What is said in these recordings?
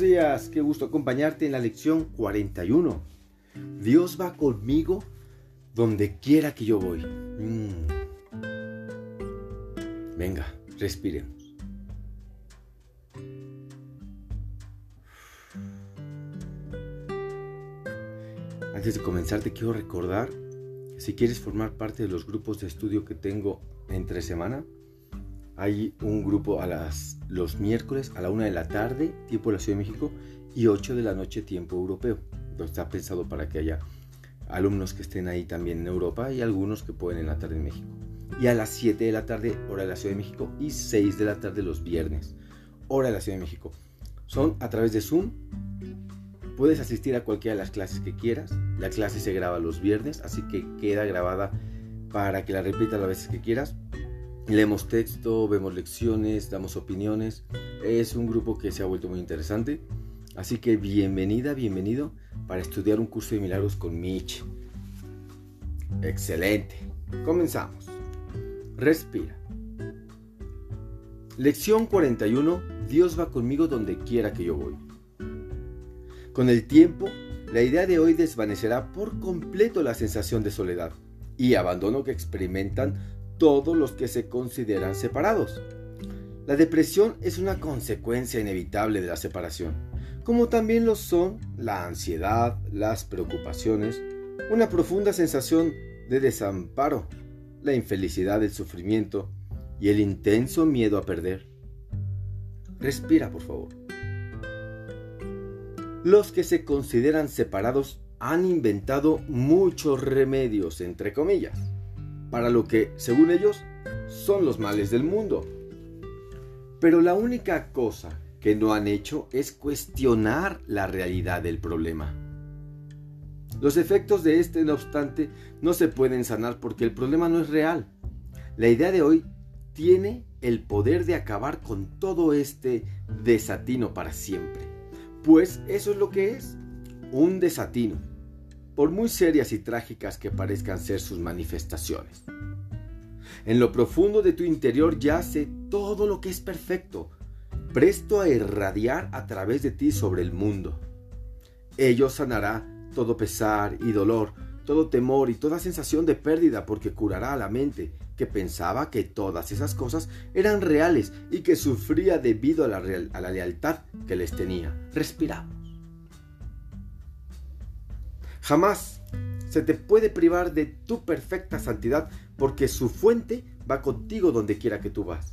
días, qué gusto acompañarte en la lección 41. Dios va conmigo donde quiera que yo voy. Mm. Venga, respiremos. Antes de comenzar te quiero recordar, si quieres formar parte de los grupos de estudio que tengo entre semana, hay un grupo a las, los miércoles a la una de la tarde, tiempo de la Ciudad de México, y 8 de la noche, tiempo europeo. Entonces está pensado para que haya alumnos que estén ahí también en Europa y algunos que pueden en la tarde en México. Y a las 7 de la tarde, hora de la Ciudad de México, y 6 de la tarde los viernes, hora de la Ciudad de México. Son a través de Zoom. Puedes asistir a cualquiera de las clases que quieras. La clase se graba los viernes, así que queda grabada para que la repitas las veces que quieras. Leemos texto, vemos lecciones, damos opiniones. Es un grupo que se ha vuelto muy interesante. Así que bienvenida, bienvenido para estudiar un curso de milagros con Mitch. Excelente. Comenzamos. Respira. Lección 41. Dios va conmigo donde quiera que yo voy. Con el tiempo, la idea de hoy desvanecerá por completo la sensación de soledad y abandono que experimentan todos los que se consideran separados. La depresión es una consecuencia inevitable de la separación, como también lo son la ansiedad, las preocupaciones, una profunda sensación de desamparo, la infelicidad del sufrimiento y el intenso miedo a perder. Respira, por favor. Los que se consideran separados han inventado muchos remedios, entre comillas para lo que, según ellos, son los males del mundo. Pero la única cosa que no han hecho es cuestionar la realidad del problema. Los efectos de este, no obstante, no se pueden sanar porque el problema no es real. La idea de hoy tiene el poder de acabar con todo este desatino para siempre. Pues eso es lo que es, un desatino por muy serias y trágicas que parezcan ser sus manifestaciones. En lo profundo de tu interior yace todo lo que es perfecto, presto a irradiar a través de ti sobre el mundo. Ello sanará todo pesar y dolor, todo temor y toda sensación de pérdida porque curará a la mente que pensaba que todas esas cosas eran reales y que sufría debido a la, a la lealtad que les tenía. Respiramos. Jamás se te puede privar de tu perfecta santidad porque su fuente va contigo donde quiera que tú vas.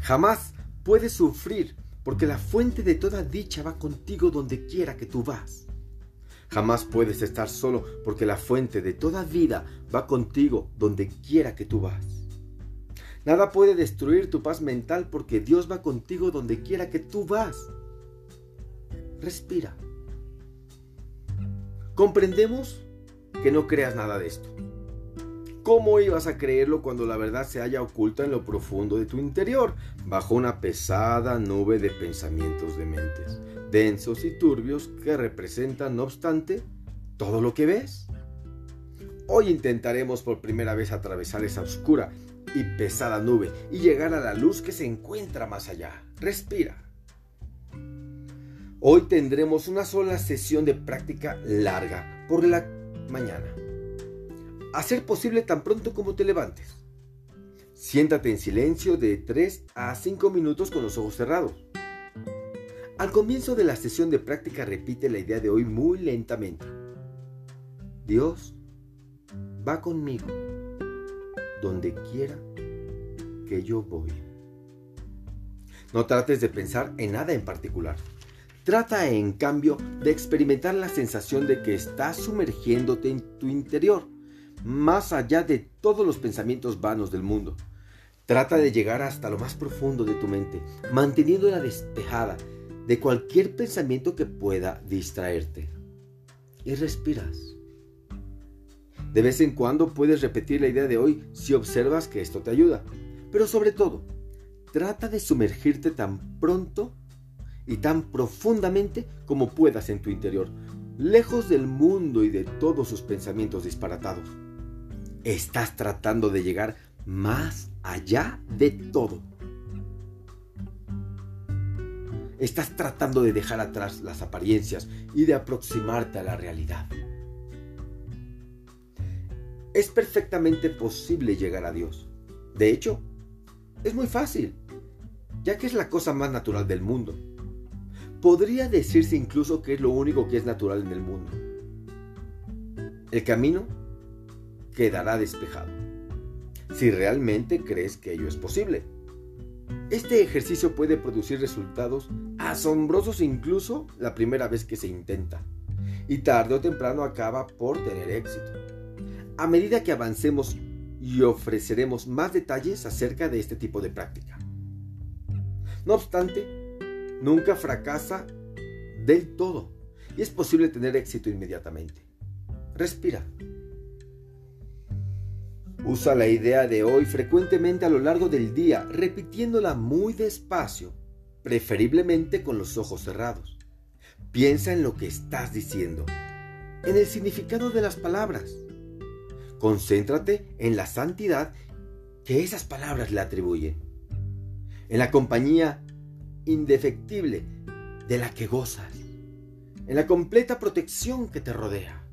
Jamás puedes sufrir porque la fuente de toda dicha va contigo donde quiera que tú vas. Jamás puedes estar solo porque la fuente de toda vida va contigo donde quiera que tú vas. Nada puede destruir tu paz mental porque Dios va contigo donde quiera que tú vas. Respira. Comprendemos que no creas nada de esto. ¿Cómo ibas a creerlo cuando la verdad se halla oculta en lo profundo de tu interior, bajo una pesada nube de pensamientos dementes, densos y turbios que representan, no obstante, todo lo que ves? Hoy intentaremos por primera vez atravesar esa oscura y pesada nube y llegar a la luz que se encuentra más allá. Respira. Hoy tendremos una sola sesión de práctica larga por la mañana. A ser posible tan pronto como te levantes. Siéntate en silencio de 3 a 5 minutos con los ojos cerrados. Al comienzo de la sesión de práctica repite la idea de hoy muy lentamente. Dios va conmigo donde quiera que yo voy. No trates de pensar en nada en particular. Trata en cambio de experimentar la sensación de que estás sumergiéndote en tu interior, más allá de todos los pensamientos vanos del mundo. Trata de llegar hasta lo más profundo de tu mente, manteniéndola despejada de cualquier pensamiento que pueda distraerte. Y respiras. De vez en cuando puedes repetir la idea de hoy si observas que esto te ayuda. Pero sobre todo, trata de sumergirte tan pronto y tan profundamente como puedas en tu interior, lejos del mundo y de todos sus pensamientos disparatados. Estás tratando de llegar más allá de todo. Estás tratando de dejar atrás las apariencias y de aproximarte a la realidad. Es perfectamente posible llegar a Dios. De hecho, es muy fácil, ya que es la cosa más natural del mundo. Podría decirse incluso que es lo único que es natural en el mundo. El camino quedará despejado, si realmente crees que ello es posible. Este ejercicio puede producir resultados asombrosos incluso la primera vez que se intenta, y tarde o temprano acaba por tener éxito. A medida que avancemos y ofreceremos más detalles acerca de este tipo de práctica. No obstante, nunca fracasa del todo y es posible tener éxito inmediatamente. Respira. Usa la idea de hoy frecuentemente a lo largo del día, repitiéndola muy despacio, preferiblemente con los ojos cerrados. Piensa en lo que estás diciendo, en el significado de las palabras. Concéntrate en la santidad que esas palabras le atribuyen, en la compañía indefectible de la que gozas, en la completa protección que te rodea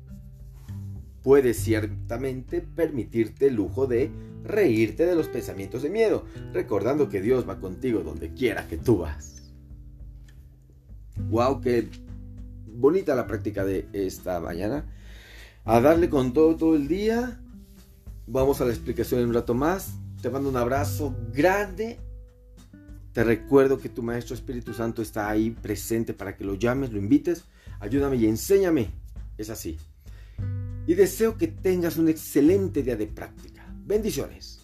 puedes ciertamente permitirte el lujo de reírte de los pensamientos de miedo, recordando que Dios va contigo donde quiera que tú vas. Wow, qué bonita la práctica de esta mañana. A darle con todo todo el día. Vamos a la explicación en un rato más. Te mando un abrazo grande. Te recuerdo que tu Maestro Espíritu Santo está ahí presente para que lo llames, lo invites. Ayúdame y enséñame. Es así y deseo que tengas un excelente día de práctica. Bendiciones.